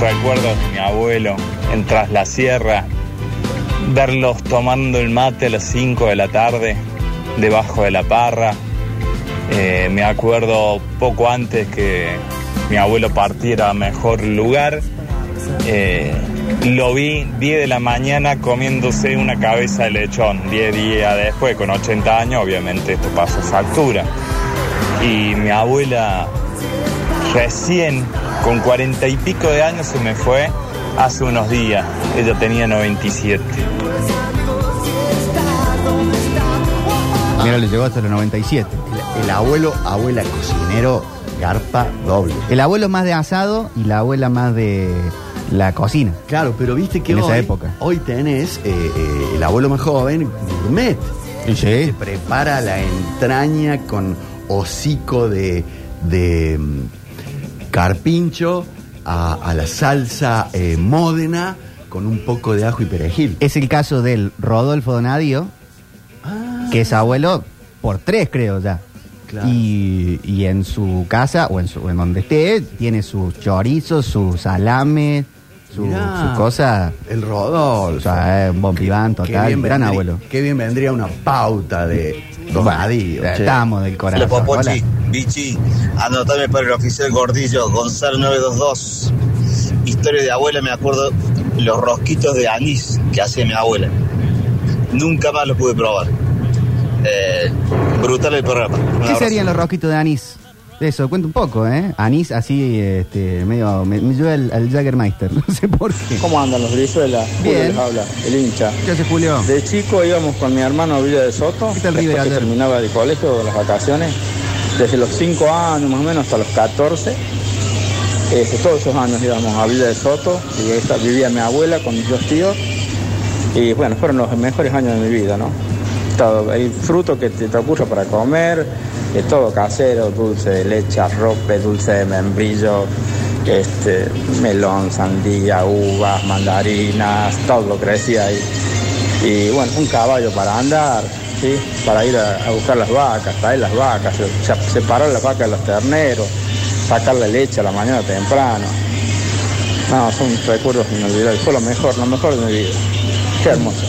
recuerdos de mi abuelo en Tras la Sierra, verlos tomando el mate a las 5 de la tarde debajo de la parra. Eh, me acuerdo poco antes que mi abuelo partiera a mejor lugar. eh, lo vi 10 de la mañana comiéndose una cabeza de lechón. 10 días después, con 80 años, obviamente esto pasa factura. Y mi abuela recién, con 40 y pico de años, se me fue hace unos días. Ella tenía 97. Mira, le llegó hasta los 97. El, el abuelo, abuela cocinero, garpa doble. El abuelo más de asado y la abuela más de la cocina. Claro, pero viste que En hoy, esa época. hoy tenés eh, eh, el abuelo más joven, gourmet. Sí, Se prepara la entraña con hocico de, de carpincho a, a la salsa eh, módena con un poco de ajo y perejil. Es el caso del Rodolfo Donadio, Ah, que es abuelo por tres, creo ya. Claro. Y, y en su casa, o en, su, en donde esté, tiene sus chorizos, sus salames, su, Mirá. su cosa. El O Rodolfo. sea, es un bombiván Qué total, bien gran vendría- abuelo. Qué bien vendría una pauta de Che. Estamos del Hola, corazón. Popochi, Hola. Bichi, anotame para el oficial Gordillo, Gonzalo 922. Historia de abuela, me acuerdo los rosquitos de anís que hacía mi abuela. Nunca más los pude probar. Eh, brutal el programa. Un ¿Qué abrazo. serían los rosquitos de anís? Eso, cuenta un poco, ¿eh? Anís así, este, medio. Me, me lleva al, al Jaggermeister, no sé por qué. ¿Cómo andan los Brizuela? Julio Bien. les habla, el hincha. ¿Qué hace Julio? De chico íbamos con mi hermano a Villa de Soto. ¿Qué tal River que terminaba el colegio, las vacaciones. Desde los 5 años más o menos hasta los 14. Este, todos esos años íbamos a Villa de Soto. Y esta- vivía mi abuela con mis dos tíos. Y bueno, fueron los mejores años de mi vida, ¿no? Todo, el fruto que te, te ocurra para comer, de todo casero, dulce de leche, arrope, dulce de membrillo, este, melón, sandía, uvas, mandarinas, todo lo crecía ahí. Y bueno, un caballo para andar, ¿sí? para ir a, a buscar las vacas, traer las vacas, se- se- separar las vacas de los terneros, sacar la leche a la mañana temprano. No, son recuerdos inolvidables, fue lo mejor, lo mejor de mi vida. Qué hermoso.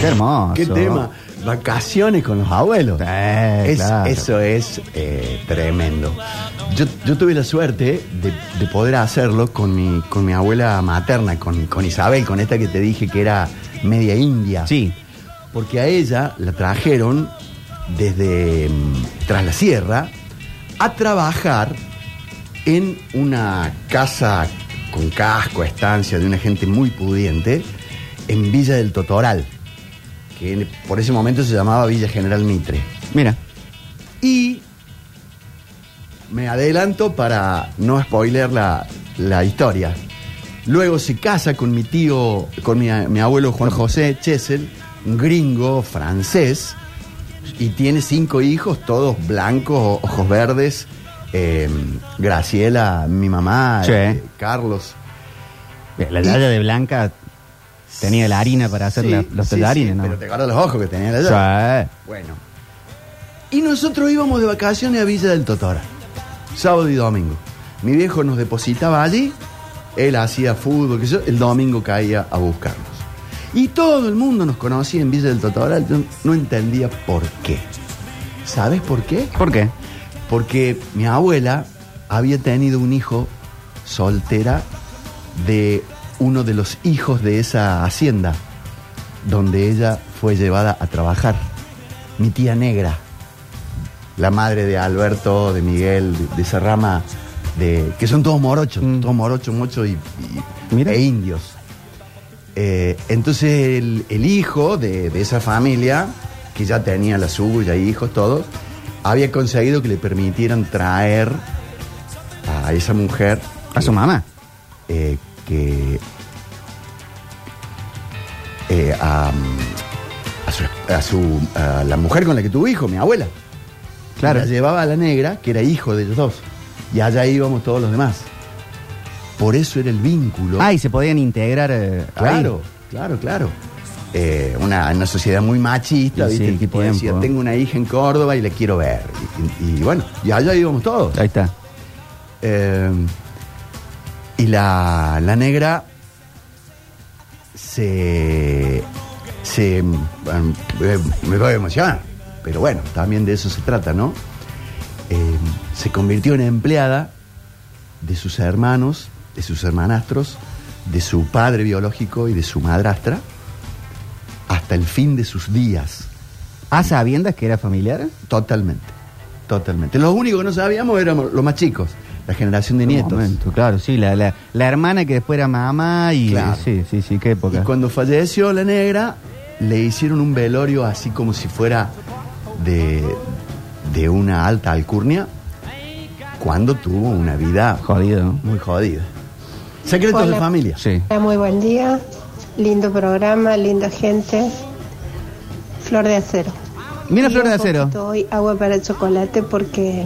Qué hermoso. ¿Qué tema? Vacaciones con los abuelos. Eh, Es- claro. Eso es eh, tremendo. Yo, yo tuve la suerte de, de poder hacerlo con mi, con mi abuela materna, con, con Isabel, con esta que te dije que era media india. Sí. Porque a ella la trajeron desde mm, tras la sierra a trabajar en una casa con casco, estancia de una gente muy pudiente en Villa del Totoral, que por ese momento se llamaba Villa General Mitre. Mira. Y me adelanto para no spoiler la, la historia. Luego se casa con mi tío, con mi, mi abuelo Juan José Chesel, un gringo francés, y tiene cinco hijos, todos blancos, ojos verdes. eh, Graciela, mi mamá, Sí. eh, Carlos. La talla de Blanca tenía la harina para hacer Sí, la- los sí, tallarines, sí, ¿no? Pero te acuerdas los ojos que tenía allá. Sí. Bueno. Y nosotros íbamos de vacaciones a Villa del Totora, sábado y domingo. Mi viejo nos depositaba allí, él hacía fútbol, que yo, el domingo caía a buscarnos. Y todo el mundo nos conocía en Villa del Totoral, yo no entendía por qué. ¿Sabes por qué? ¿Por qué? Porque mi abuela había tenido un hijo soltera de uno de los hijos de esa hacienda, donde ella fue llevada a trabajar. Mi tía negra, la madre de Alberto, de Miguel, de, de esa rama, de, que son todos morochos, Mm. todos morochos, muchos y, y- Mira. e indios. Eh, entonces el, el hijo de, de esa familia, que ya tenía la suya, hijos, todos, había conseguido que le permitieran traer a esa mujer A su mamá. eh, que eh, a, a su, a su- a la mujer con la que tuvo hijo, mi abuela. Claro. La llevaba a la negra, que era hijo de ellos dos. Y allá íbamos todos los demás. Por eso era el vínculo. Ah, y se podían integrar. eh, ahí. Claro, claro, claro. Eh, una, una sociedad muy machista, Y sí, ¿viste? qué Tipo decía, tengo una hija en Córdoba y la quiero ver. Y, y- y bueno, y allá íbamos todos. Ahí está. Y la, la negra se. se bueno, eh, me voy a emocionar, pero bueno, también de eso se trata, ¿no? Eh, se convirtió en empleada de sus hermanos, de sus hermanastros, de su padre biológico y de su madrastra, hasta el fin de sus días. ¿A sabiendas que era familiar? Totalmente, totalmente. Los únicos que no sabíamos éramos los más chicos, la generación de Un nietos. momento, claro, sí, la, la, la hermana que después era mamá y... Claro. Sí, sí, sí, qué Y época. cuando falleció la negra, le hicieron un velorio así como si fuera de, de una alta alcurnia, cuando tuvo una vida Jodido, ¿no? muy jodida. Secretos Hola. de familia. Sí. Muy buen día, lindo programa, linda gente. Flor de acero. Mira Y Flor de Acero. Hoy agua para el chocolate porque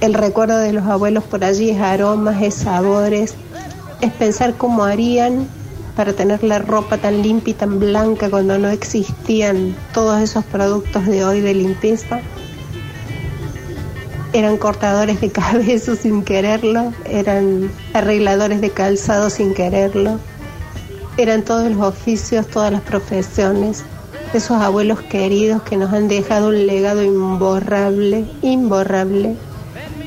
el recuerdo de los abuelos por allí es aromas, es sabores, es pensar cómo harían para tener la ropa tan limpia y tan blanca cuando no existían todos esos productos de hoy de limpieza. Eran cortadores de cabello sin quererlo, eran arregladores de calzado sin quererlo, eran todos los oficios, todas las profesiones, esos abuelos queridos que nos han dejado un legado imborrable, imborrable.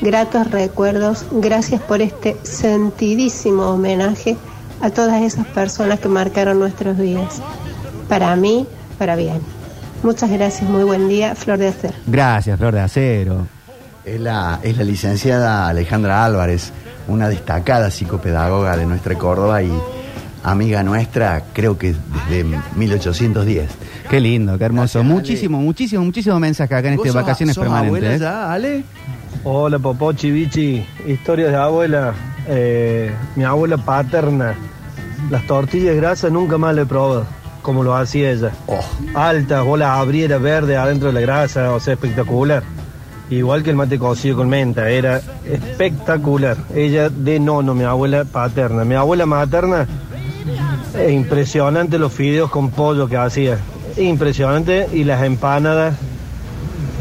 Gratos recuerdos, gracias por este sentidísimo homenaje a todas esas personas que marcaron nuestros días. Para mí, para bien. Muchas gracias, muy buen día, Flor de Acero. Gracias, Flor de Acero. Es la, es la licenciada Alejandra Álvarez, una destacada psicopedagoga de nuestra Córdoba y amiga nuestra, creo que desde 1810. Qué lindo, qué hermoso. Gracias, muchísimo, muchísimo, muchísimo mensaje acá en ¿Vos este sos- Vacaciones sos abuela Permanentes. ¿eh? ya, Ale? Hola Popochi, Bichi, historias de abuela. Eh, mi abuela paterna, las tortillas grasas nunca más le he probado, como lo hacía ella. Oh, Altas, bolas abriera verde adentro de la grasa, o sea, espectacular. Igual que el mate cocido con menta, era espectacular. Ella de nono, mi abuela paterna. Mi abuela materna, eh, impresionante los fideos con pollo que hacía. Impresionante. Y las empanadas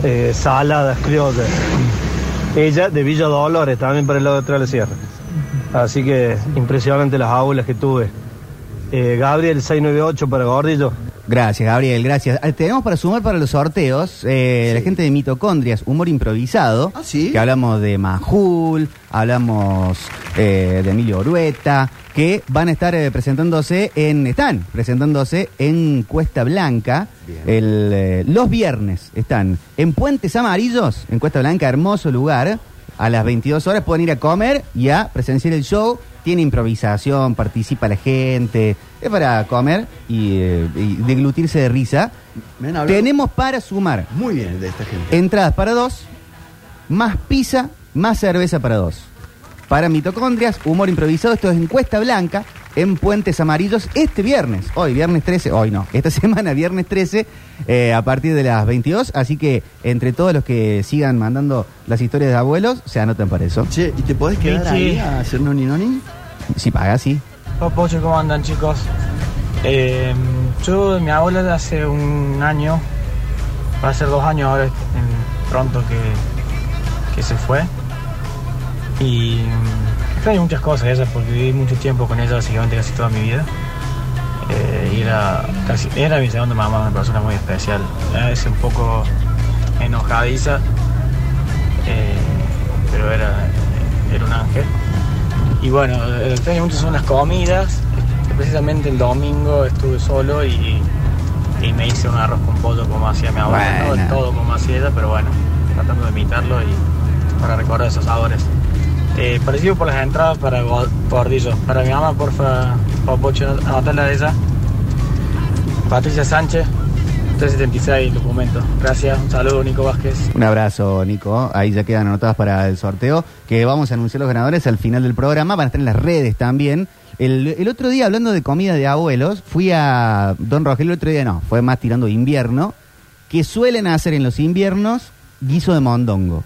eh, saladas, criollas. Ella de Villa Dolores, también para el lado de atrás de la sierra. Así que impresionante las abuelas que tuve. Eh, Gabriel 698 para Gordillo. Gracias, Gabriel, gracias. Ah, Tenemos para sumar para los sorteos eh, la gente de Mitocondrias, humor improvisado. Ah, ¿sí? Que hablamos de Majul, hablamos eh, de Emilio Orueta, que van a estar eh, presentándose en, están presentándose en Cuesta Blanca. El, eh, los viernes están en Puentes Amarillos, en Cuesta Blanca, hermoso lugar. A las 22 horas pueden ir a comer y a presenciar el show. Tiene improvisación, participa la gente. Es para comer y, eh, y deglutirse de risa. me han hablado Tenemos para sumar muy bien de esta gente. entradas para dos, más pizza, más cerveza para dos. Para mitocondrias, humor improvisado, esto es en Cuesta Blanca, en Puentes Amarillos, este viernes, hoy, viernes 13, hoy no, esta semana, viernes 13, eh, a partir de las 22. Así que entre todos los que sigan mandando las historias de abuelos, se anotan para eso. Che, ¿y te podés quedar Sí, ahí sí. a hacer noni noni? Si paga, sí. Pocho, ¿cómo andan chicos? Eh, yo, mi abuela hace un año, va a ser dos años ahora, pronto que, que se fue. Y mm, extraño muchas cosas ella, porque viví mucho tiempo con ella, básicamente casi toda mi vida. Eh, era, era mi segunda mamá, una persona muy especial. A veces un poco enojadiza, eh, pero era, era un ángel. Y bueno, lo que extraño mucho son las comidas. Este, Precisamente el domingo estuve solo y, y me hice un arroz con pollo como hacía mi abuela. No del todo como hacía ella, pero bueno, tratando de imitarlo y para recordar esos sabores. Eh, parecido por las entradas para Go- Gordillo. Para mi mamá, porfa, Popocho, anotarla de ella. Patricia Sánchez, 376, documento. Gracias, un saludo, Nico Vázquez. Un abrazo, Nico. Ahí ya quedan anotadas para el sorteo, que vamos a anunciar los ganadores al final del programa. Van a estar en las redes también. El, el otro día, hablando de comida de abuelos, fui a Don Rogelio, el otro día no, fue más tirando invierno, que suelen hacer en los inviernos guiso de mondongo.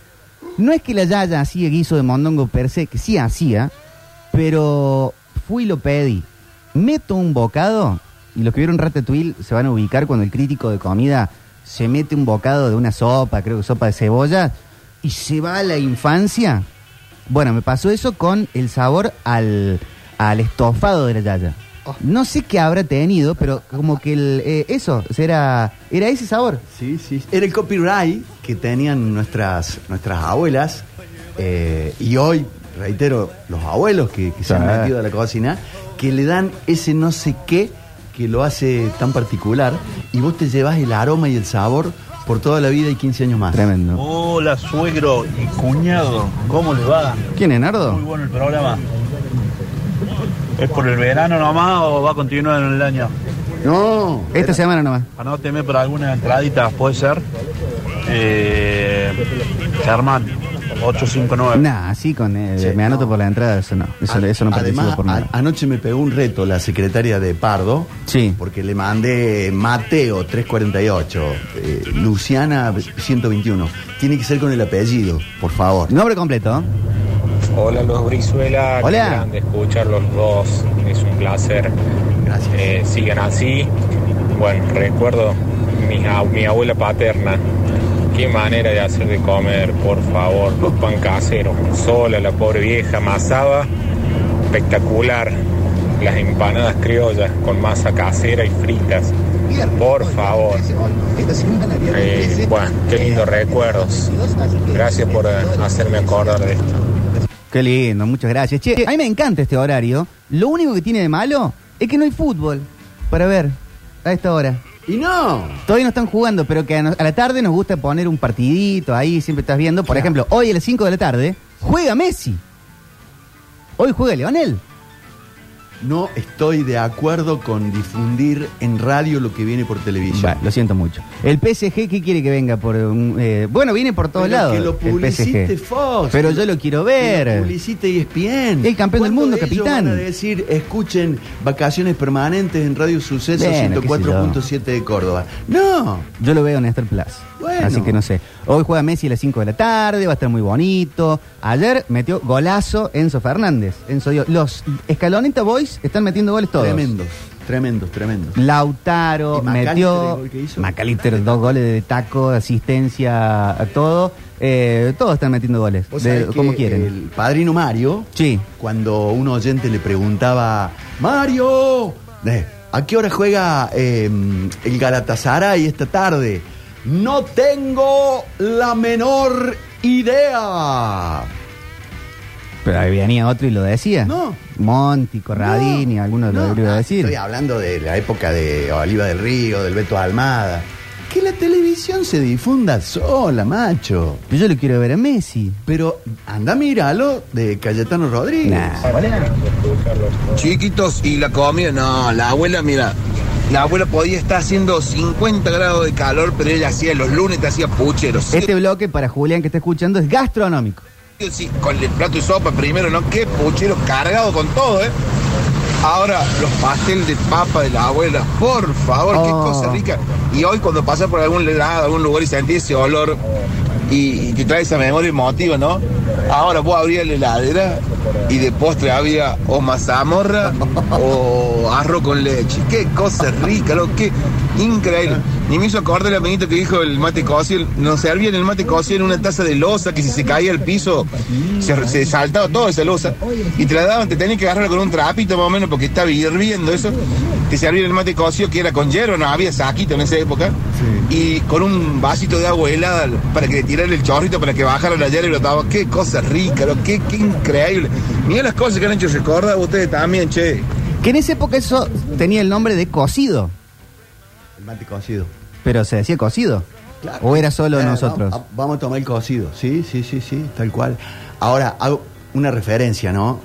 No es que la Yaya hacía guiso de mondongo per se, que sí hacía, pero fui y lo pedí. Meto un bocado, y los que vieron Ratatouille se van a ubicar cuando el crítico de comida se mete un bocado de una sopa, creo que sopa de cebolla, y se va a la infancia. Bueno, me pasó eso con el sabor al, al estofado de la yaya. No sé qué habrá tenido, pero como que el, eh, eso, era, era ese sabor. Sí, sí. Era el copyright que tenían nuestras, nuestras abuelas. eh, y hoy, reitero, los abuelos que, que se han metido a la cocina, que le dan ese no sé qué que lo hace tan particular. Y vos te llevas el aroma y el sabor por toda la vida y 15 años más. Tremendo. Hola, suegro y cuñado. ¿Cómo les va? ¿Quién es, Muy Nardo? bueno el programa. ¿Es por el verano nomás o va a continuar en el año? No, Esta semana nomás. Anóteme para alguna entradita, puede ser. Eh, Germán, 859. Nah, así con. Sí, me anoto no. por la entrada, eso no. Eso, A- eso no Además, por nada. a- anoche me pegó un reto la secretaria de Pardo. Sí. Porque le mandé Mateo 348, eh, Luciana 121. Tiene que ser con el apellido, por favor. Nombre completo. Hola los Brizuela, qué Hola. grande escuchar los dos, es un placer. Gracias. Eh, sigan así. Bueno, recuerdo mi abuela paterna. Qué manera de hacer de comer, por favor. Los pan caseros. Sola, la pobre vieja, amasaba. Espectacular. Las empanadas criollas con masa casera y fritas. Por favor. Eh, bueno, qué lindos recuerdos. Gracias por eh, hacerme acordar de esto. Qué lindo, muchas gracias. Che, a mí me encanta este horario. Lo único que tiene de malo es que no hay fútbol para ver a esta hora. Y no. Todavía no están jugando, pero que a, no- a la tarde nos gusta poner un partidito ahí, siempre estás viendo. Por ejemplo, hoy a las 5 de la tarde juega Messi. Hoy juega Leonel. No estoy de acuerdo con difundir en radio lo que viene por televisión. Bueno, lo siento mucho. El PSG, ¿qué quiere que venga por un, eh, Bueno, viene por todos Pero lados. que lo el publicite PSG. Fox. Pero yo lo quiero Que ver. lo publicite ESPN. El campeón del ¿Cuándo mundo, ellos capitán? van a decir, escuchen vacaciones permanentes en Radio Suceso Bueno, qué sé yo. 104.7 de Córdoba. No. Yo lo veo en Star Plus. Bueno. Así que no sé. Hoy juega Messi a las 5 de la tarde, va a estar muy bonito. Ayer metió golazo Enzo Fernández. Enzo dio. Los Escaloneta Boys están metiendo goles todos. Tremendos, tremendos, tremendos. Lautaro ¿Y McAllister, metió. Macalister, dos goles de taco, asistencia, a todo. Eh, todos están metiendo goles. De- como quieren. El padrino Mario, Sí. cuando un oyente le preguntaba, Mario, eh, ¿a qué hora juega eh, el Galatasaray esta tarde? No tengo la menor idea. Pero ahí venía otro y lo decía. No. Monti, Corradini, No, alguno no, lo iba a decir. Estoy hablando de la época de Oliva del Río, del Beto Almada. Que la televisión se difunda sola, macho. Yo lo quiero ver a Messi. Pero anda, míralo de Cayetano Rodríguez. Chiquitos y la comida, no, la abuela, mira, la abuela podía estar haciendo 50 grados de calor, pero ella hacía los lunes, te hacía pucheros. Este bloque, para Julián que está escuchando, es gastronómico. Sí, con el plato de sopa primero, ¿no? Qué puchero cargado con todo, ¿eh? Ahora, los pasteles de papa de la abuela, por favor, qué Oh. cosa rica. Y hoy cuando pasas por algún lado, algún lugar y sentís ese olor y, y te trae esa memoria emotiva, ¿no? Ahora vos abrías la heladera y de postre había o mazamorra o arroz con leche. Qué cosa rica, lo que increíble. Ni me hizo acordar el amiguito que dijo el mate cocido. Nos servían el mate cocido en una taza de losa que si se caía al piso se, se saltaba toda esa losa. Y te la daban, te tenías que agarrar con un trapito más o menos porque estaba hirviendo eso. Te servían el mate cocido que era con hierro, no había saquito en esa época. Y con un vasito de agua helada para que le el chorrito para que bajara la hierba y lo daba. Qué cosa rica, lo, qué, qué increíble. Mira las cosas que han hecho recordar ustedes también, che. Que en esa época eso tenía el nombre de cocido. El mate cocido. Pero se decía cocido. Claro. ¿O era solo Eh, nosotros? Vamos, vamos a tomar el cocido. Sí, sí, sí, sí, tal cual. Ahora, hago una referencia, ¿no?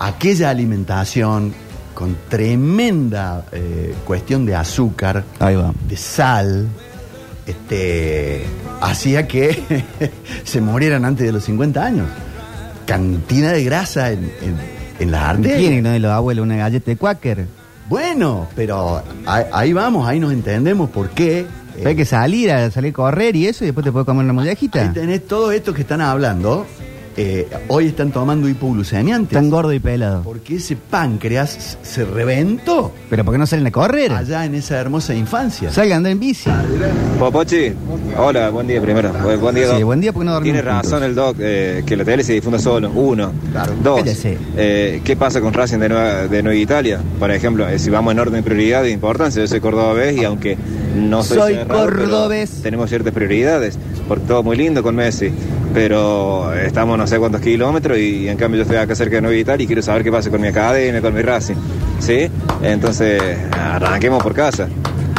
Aquella alimentación con tremenda eh, cuestión de azúcar, Ahí va. de sal, este, hacía que se murieran antes de los 50 años. Cantidad de grasa en, en, en las arterias. ¿Quién no de los abuelos una galleta de Quaker? Bueno, pero ahí, ahí vamos, ahí nos entendemos por qué. eh, Hay que salir a salir a correr y eso y después te puedes comer una Ahí mollejita. tenés todo esto que están hablando. Eh, hoy están tomando hipoglucemiantes. Tan gordo y pelado. Porque ese páncreas se reventó ¿Pero por qué no salen a correr? allá en esa hermosa infancia. Salgan de en bici. Popochi, hola, buen día primero. Bu- Buen día, Sí, Doc. buen día porque no dormimos Tiene juntos. razón el Doc, eh, que la tele se difunda solo. Uno. Dos. Eh, ¿Qué pasa con Racing de Nueva, de Nueva Italia? Por ejemplo, eh, si vamos en orden de prioridad de importancia, yo soy cordobés y aunque no soy, Soy cerrado, cordobés. tenemos ciertas prioridades, porque todo muy lindo con Messi. Pero estamos no sé cuántos kilómetros y en cambio yo estoy acá cerca de Nueva Italia y quiero saber qué pasa con mi academia, con mi Racing. ¿Sí? Entonces, arranquemos por casa.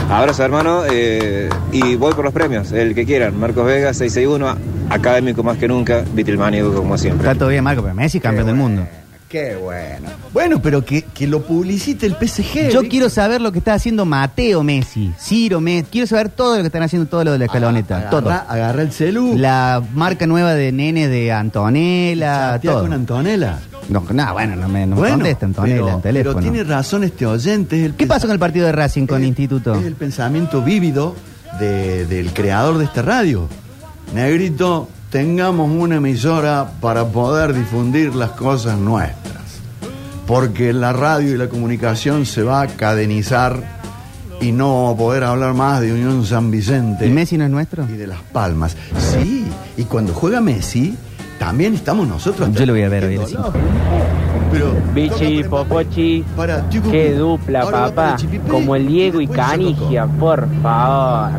Abrazo, hermano, eh, y voy por los premios, el que quieran. Marcos Vega, 661, académico más que nunca, Vitilmánico como siempre. Está todo bien, Marco, pero Messi campeón del mundo. Qué bueno. Bueno, pero que, que lo publicite el PSG. Yo quiero saber lo que está haciendo Mateo Messi, Ciro Messi. Quiero saber todo lo que están haciendo, todo lo de la escaloneta. Agarra, todo. agarra el celu. La marca nueva de nene de Antonella, todo. con Antonella. No, no, bueno, no me, no me Bueno, contesta Antonella pero, en teléfono. pero tiene razón este oyente. es ¿Qué pasó con el partido de Racing con el Instituto? Es el pensamiento vívido de- del creador de esta radio. Negrito, tengamos una emisora para poder difundir las cosas nuestras. Porque la radio y la comunicación se va a cadenizar y no vamos a poder hablar más de Unión San Vicente ¿Y Messi no es nuestro? y de Las Palmas. Sí, y cuando juega Messi, también estamos nosotros. Yo lo voy a ver hoy. Pero, Bichi, Popochi, Para, chico, qué dupla, ahora va para papá. Como el Diego y. Canigia, por favor.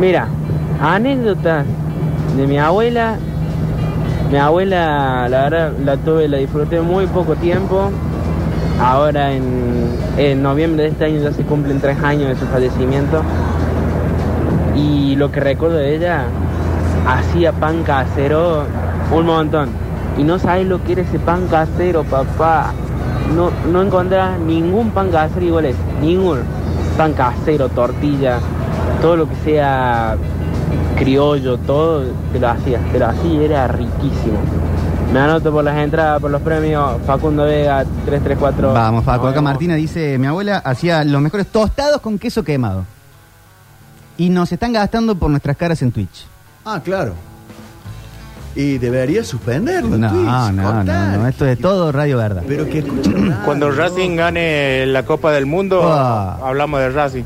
Mira, anécdotas de mi abuela. Mi abuela, la verdad, la tuve, la disfruté muy poco tiempo. Ahora en, en noviembre de este año ya se cumplen tres años de su fallecimiento. Y lo que recuerdo de ella, hacía pan casero un montón. Y no sabes lo que era ese pan casero, papá. No, no encontrás ningún pan casero igual a ese. Ningún. Pan casero, tortilla, todo lo que sea criollo, todo, te lo hacía. Te lo hacía y era riquísimo. Me anoto por las entradas, por los premios. Facundo Vega, 334. Vamos, Facu. Nos Acá vemos. Martina dice, mi abuela hacía los mejores tostados con queso quemado. Y nos están gastando por nuestras caras en Twitch. Ah, claro. Y debería suspenderlo. No, Twitch, no, no, cortar. no, esto es todo Radio Verda. Pero que escuchen. Cuando ¿no? Racing gane la Copa del Mundo, Ah. hablamos de Racing.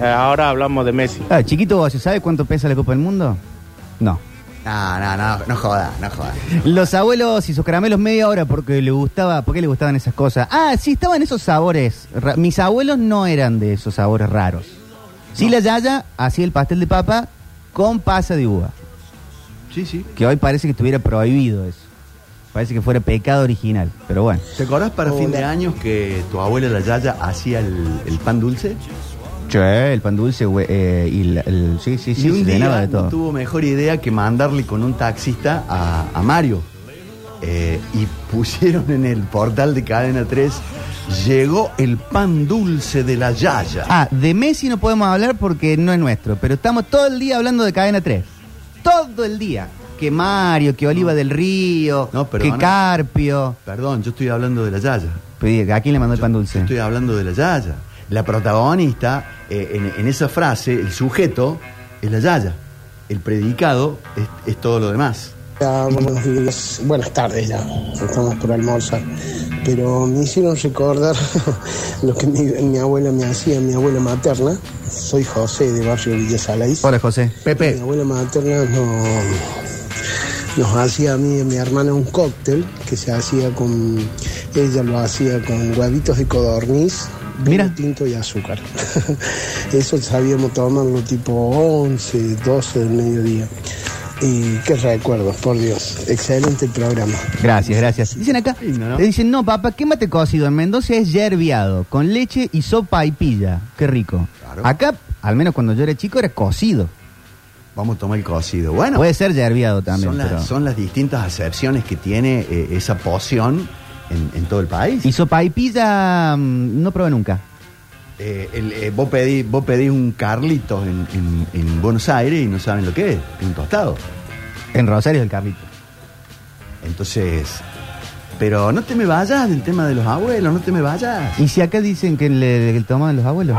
Eh, ahora hablamos de Messi. Ah, chiquito, ¿vos ¿sabe cuánto pesa la Copa del Mundo? No. No, no, no, no joda, no joda. Los abuelos y sus caramelos media hora porque le gustaba, ¿por qué le gustaban esas cosas? Ah, sí, estaban esos sabores. ra- Mis abuelos no eran de esos sabores raros. Sí, la Yaya hacía el pastel de papa con pasa de uva. Sí, sí. Que hoy parece que estuviera prohibido eso. Parece que fuera pecado original, pero bueno. ¿Te acordás para fin de años que tu abuela la Yaya hacía el, el pan dulce? Che, el pan dulce, eh, y la- el, sí, sí, sí, y un se llenaba día de no todo. tuvo mejor idea que mandarle con un taxista a, a Mario. Eh, y pusieron en el portal de Cadena 3, llegó el pan dulce de la Yaya. Ah, de Messi no podemos hablar porque no es nuestro, pero estamos todo el día hablando de Cadena 3. Todo el día. Que Mario, que Oliva del Río, No, que. Carpio. Perdón, yo estoy hablando de la Yaya. Pero, ¿A quién le mandó el pan dulce? Estoy hablando de la Yaya. La protagonista, eh, en, en esa frase, el sujeto, es la Yaya. El predicado es, es todo lo demás. Ya, buenos días, buenas tardes ya, estamos por almorzar. Pero me hicieron recordar lo que mi, mi abuela me hacía, mi abuela materna. Soy José de Barrio Villa Salais. Hola, José. Mi Pepe. abuela materna nos, nos hacía a mí y a mi hermana un cóctel que se hacía con, ella lo hacía con huevitos de codorniz, Mira. tinto y azúcar. Eso sabíamos tomarlo tipo 11, 12 del mediodía. Y qué recuerdos, por Dios. Excelente programa. Gracias, gracias. Dicen acá, Lindo, ¿no? le dicen, no, papá, ¿qué mate cocido? En Mendoza es yerbiado, con leche y sopa y pilla. Qué rico. Claro. Acá, al menos cuando yo era chico, era cocido. Vamos a tomar el cocido. Bueno, Puede ser yerbiado también, son, las, pero... son las distintas acepciones que tiene eh, esa poción en, en todo el país. Y sopa y pilla mm, no probé nunca. Eh, el- eh, vos, pedís, vos pedís un Carlitos en, en- en Buenos Aires y no saben lo que es, es un tostado. En Rosario del Carlito. Entonces, pero no te me vayas del tema de los abuelos, no te me vayas. ¿Y si acá dicen que le, le tomaban los abuelos?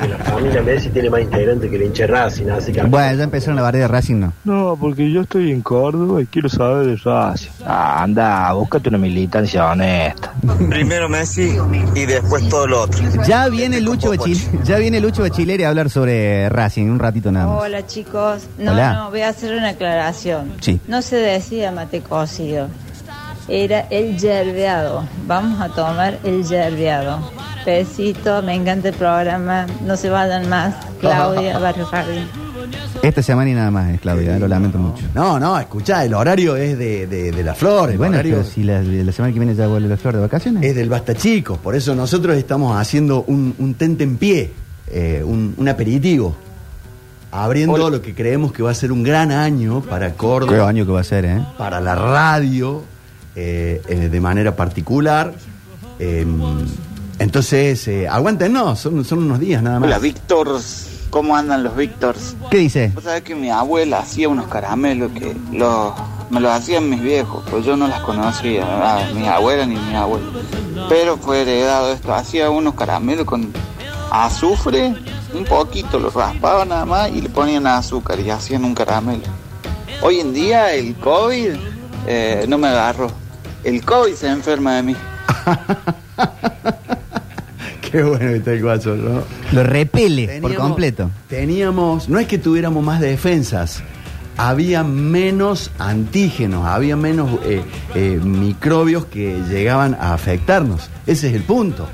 que la familia Messi tiene más integrante que el hincha de Racing, así que... Bueno, ya empezaron la barrera de Racing, ¿no? No, porque yo estoy en Córdoba y quiero saber de Racing. Ah, anda, búscate una militancia honesta. Primero Messi y después todo lo otro. Ya viene Lucho Bachil, ya viene Lucho Bachileri a hablar sobre Racing, un ratito nada más. Hola chicos, no, Hola. no, voy a hacer una aclaración. Sí. No se decía mate cocido, era el yerbeado. Vamos a tomar el yerbeado. Besito, me encanta el programa, no se vayan más. Claudia, Barrio Jardín. Esta semana y nada más, eh, Claudia, lo lamento mucho. No, no, escuchá, el horario es de, de, de la flor, el Bueno, horario pero si la, la semana que viene ya vuelve la flor de vacaciones. es del Basta Chicos, por eso nosotros estamos haciendo un, un tente en pie, eh, un, un aperitivo, abriendo lo que creemos que va a ser un gran año para Qué Córdoba, año que va a ser, ¿eh? para la radio, eh, eh, de manera particular. Eh, entonces, eh, aguántenos, son, son unos días nada más. Hola, Víctors. ¿Cómo andan los Víctors? ¿Qué dice? Vos sabés que mi abuela hacía unos caramelos que los, me los hacían mis viejos, pues yo no las conocía, ah, mis abuelas ni mis abuelos. Pero fue heredado esto, hacía unos caramelos con azufre, un poquito, los raspaban nada más y le ponían azúcar y hacían un caramelo. Hoy en día el COVID eh, no me agarró. El COVID se enferma de mí. Qué bueno que está el guacho, ¿no? Lo repele por completo. Teníamos, no es que tuviéramos más defensas, había menos antígenos, había menos eh, eh, microbios que llegaban a afectarnos. Ese es el punto.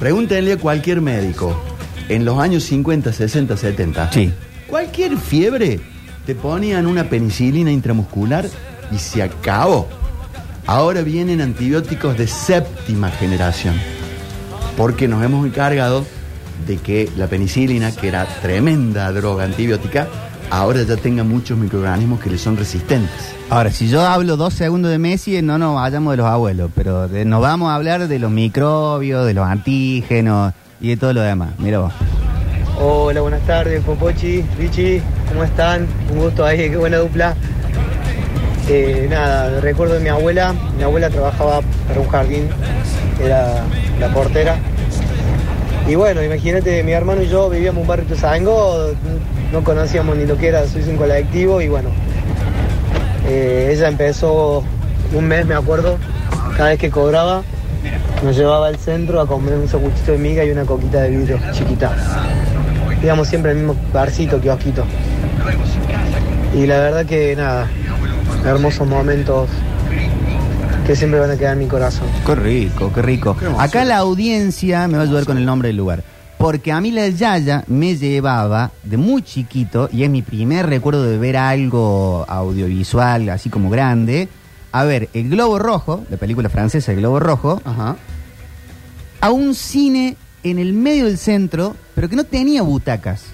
Pregúntenle a cualquier médico, en los años 50, 60, 70, Sí. cualquier fiebre te ponían una penicilina intramuscular y se acabó. Ahora vienen antibióticos de séptima generación porque nos hemos encargado de que la penicilina, que era tremenda droga antibiótica, ahora ya tenga muchos microorganismos que le son resistentes. Ahora, si yo hablo dos segundos de Messi, no nos vayamos de los abuelos, pero de- nos vamos a hablar de los microbios, de los antígenos y de todo lo demás. Mira vos. Hola, buenas tardes, Popochi, Richie, ¿cómo están? Un gusto ahí, qué buena dupla. Eh, nada, recuerdo de mi abuela, mi abuela trabajaba para un jardín, era la portera. Y bueno, imagínate, mi hermano y yo vivíamos en un barrio Tuzango, no conocíamos ni lo que era Suizo un colectivo y bueno, eh, ella empezó un mes, me acuerdo, cada vez que cobraba, nos llevaba al centro a comer un sanguchito de miga y una coquita de vidrio chiquita. Íbamos siempre al mismo barcito, kiosquito. Y la verdad que nada, hermosos momentos que siempre van a quedar en mi corazón. Qué rico, qué rico. Acá la audiencia me va a ayudar con el nombre del lugar. Porque a mí la Yaya me llevaba de muy chiquito, y es mi primer recuerdo de ver algo audiovisual así como grande, a ver El Globo Rojo, la película francesa El Globo Rojo, a un cine en el medio del centro, pero que no tenía butacas.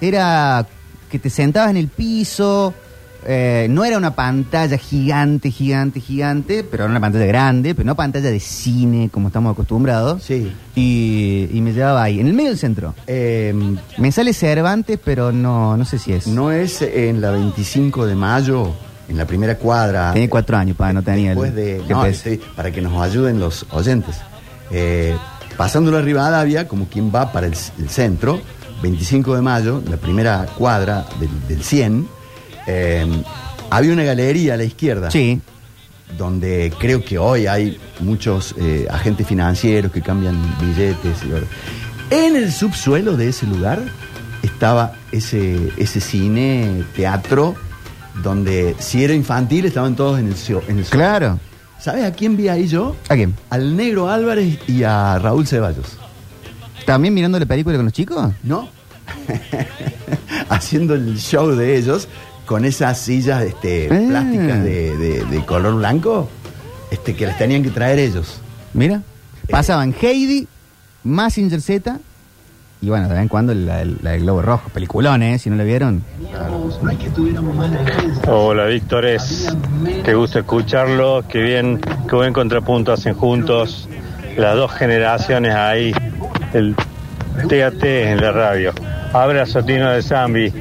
Era que te sentabas en el piso, eh, no era una pantalla gigante, gigante, gigante, pero era una pantalla grande, pero no pantalla de cine como estamos acostumbrados. Sí. Y, y me llevaba ahí, en el medio del centro. me sale Cervantes, pero no, no sé si es. No es en la 25 de mayo, en la primera cuadra. Tenía cuatro años, para no tenía el Después de, no, para que nos ayuden los oyentes. Eh, pasando la Rivadavia, como quien va para el, el centro, 25 de mayo, la primera cuadra del, del 100, eh, había una galería a la izquierda. Sí. Donde creo que hoy hay muchos eh, agentes financieros que cambian billetes. Y, en el subsuelo de ese lugar estaba ese, ese cine, teatro, donde si era infantil estaban todos en el, cio- en el Claro. ¿Sabes a quién vi ahí yo? ¿A quién? Al Negro Álvarez y a Raúl Ceballos. ¿También mirando la película con los chicos? No. Haciendo el show de ellos con esas sillas este, Ah. plásticas de, de- de color blanco este, que las tenían que traer ellos. Mira. Pasaban Heidi, Massinger Z y bueno, de vez en cuando la, la del Globo Rojo. Peliculón, ¿eh? Si no la vieron. Hola, Víctores. Qué gusto escucharlo. Qué bien, qué buen contrapunto hacen juntos las dos generaciones ahí. El TAT en la radio. Abrazo, Tino de Zambi.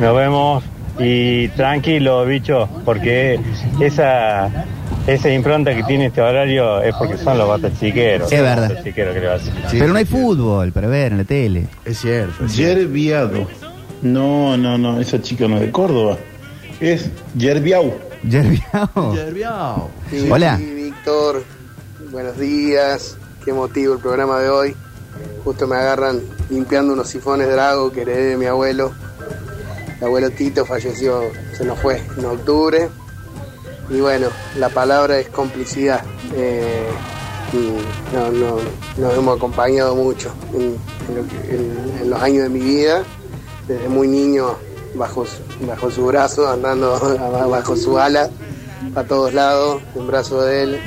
Nos vemos y tranquilo, bicho, porque esa esa impronta que tiene este horario es porque son los batachiqueros. Es verdad. Los batachiqueros que le hacen. Pero no hay fútbol para ver en la tele. Es cierto. Yerbiado. No, no, no, esa chica no es de Córdoba. Es Yerbiau. Yerbiao. Yerbiao. Sí, Hola. sí, Víctor, buenos días. Qué motivo el programa de hoy. Justo me agarran limpiando unos sifones Drago que heredé de mi abuelo. Abuelo Tito falleció, se nos fue en octubre. Y bueno, la palabra es complicidad. Eh, y no, no, nos hemos acompañado mucho en, los años de mi vida, desde muy niño bajo, bajo su brazo, andando bajo su ala, a todos lados, en brazo de él.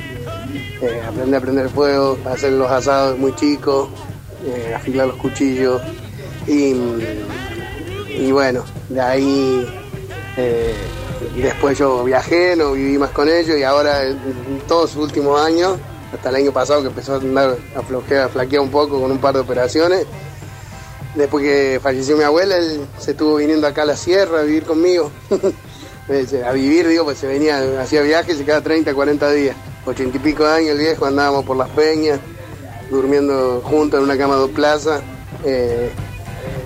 Eh, aprender a prender fuego, a hacer los asados muy chicos, eh, afilar los cuchillos. Y, y bueno, de ahí eh, después yo viajé, no viví más con ellos y ahora en, todos sus últimos años, hasta el año pasado que empezó a andar a flojear, flaquear un poco con un par de operaciones, después que falleció mi abuela, él se estuvo viniendo acá a la sierra a vivir conmigo. Eh, a vivir, digo, pues se venía, hacía viajes y cada 30, 40 días. Ochenta y pico de años el viejo, andábamos por las peñas, durmiendo juntos en una cama de plaza. Eh,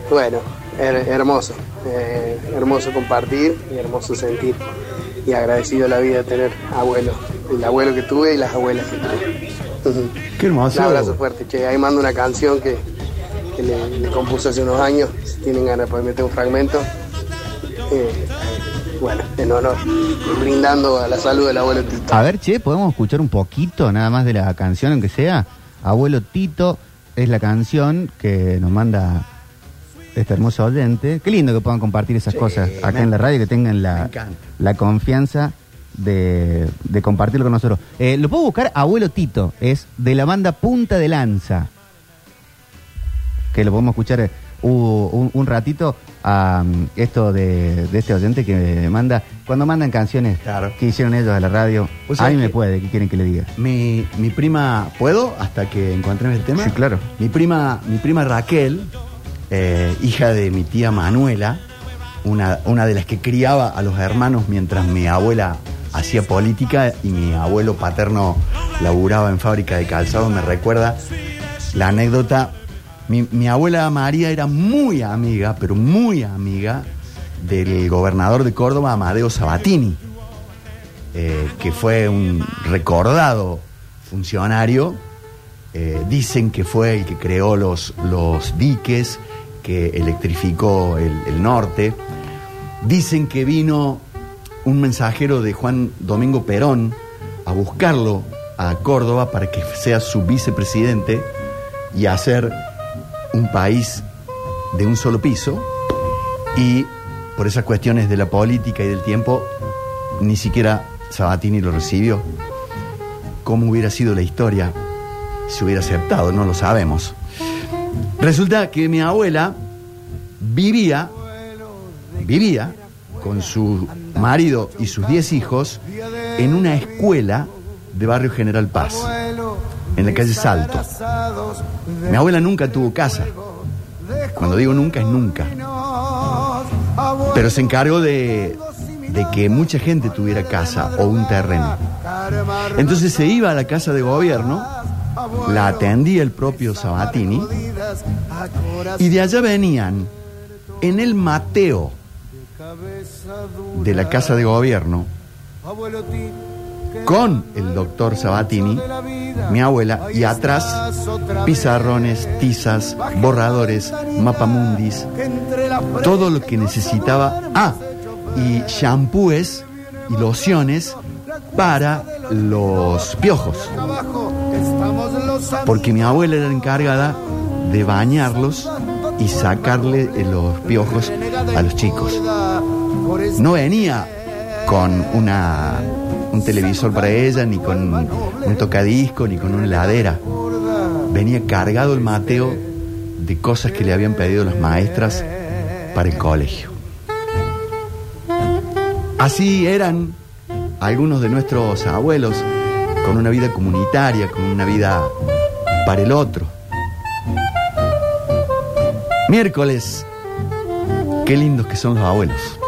bueno, her- hermoso, eh, hermoso compartir y hermoso sentir. Y agradecido a la vida de tener abuelos, el abuelo que tuve y las abuelas que tuve. Qué hermoso. Un abrazo fuerte, che. Ahí mando una canción que, que le, le compuse hace unos años. Si tienen ganas de poder meter un fragmento. Eh, bueno, en honor, brindando a la salud del abuelo Tito. A ver, che, ¿podemos escuchar un poquito nada más de la canción, aunque sea? Abuelo Tito es la canción que nos manda este hermoso oyente. Qué lindo que puedan compartir esas cosas acá me- en la radio, que tengan la, la confianza de, de compartirlo con nosotros. Eh, lo puedo buscar, Abuelo Tito, es de la banda Punta de Lanza. Que lo podemos escuchar eh, un, un ratito a mm, esto de, de este oyente que manda. Cuando mandan canciones que hicieron ellos a la radio, Vos a mí me puede, ¿qué quieren que le diga? Mi, mi prima, ¿puedo? Hasta que encontremos el tema. Sí, claro. Mi prima, mi prima Raquel, eh, hija de mi tía Manuela, una, una de las que criaba a los hermanos mientras mi abuela hacía política y mi abuelo paterno laburaba en fábrica de calzado, me recuerda la anécdota. Mi, mi abuela María era muy amiga, pero muy amiga del gobernador de Córdoba, Amadeo Sabatini eh, que fue un recordado funcionario. Eh, dicen que fue el que creó los, los diques, que electrificó el, norte. Dicen que vino un mensajero de Juan Domingo Perón a buscarlo a Córdoba para que sea su vicepresidente y hacer un país de un solo piso. Y por esas cuestiones de la política y del tiempo, ni siquiera Sabatini lo recibió. ¿Cómo hubiera sido la historia si hubiera aceptado? No lo sabemos. Resulta que mi abuela vivía, vivía con su marido y sus 10 hijos en una escuela de Barrio General Paz, en la calle Salto. Mi abuela nunca tuvo casa. Cuando digo nunca es nunca. Pero se encargó de, de que mucha gente tuviera casa o un terreno. Entonces se iba a la casa de gobierno, la atendía el propio Sabatini, y de allá venían en el Mateo de la casa de gobierno con el doctor Sabatini, mi abuela, y atrás pizarrones, tizas, borradores, mapamundis, todo lo que necesitaba. Ah, y shampoos y lociones para los piojos. Porque mi abuela era encargada de bañarlos y sacarle los piojos a los chicos. No venía con una un televisor para ella, ni con un tocadisco, ni con una heladera. Venía cargado el Mateo de cosas que le habían pedido las maestras para el colegio. Así eran algunos de nuestros abuelos, con una vida comunitaria, con una vida para el otro. Miércoles, qué lindos que son los abuelos.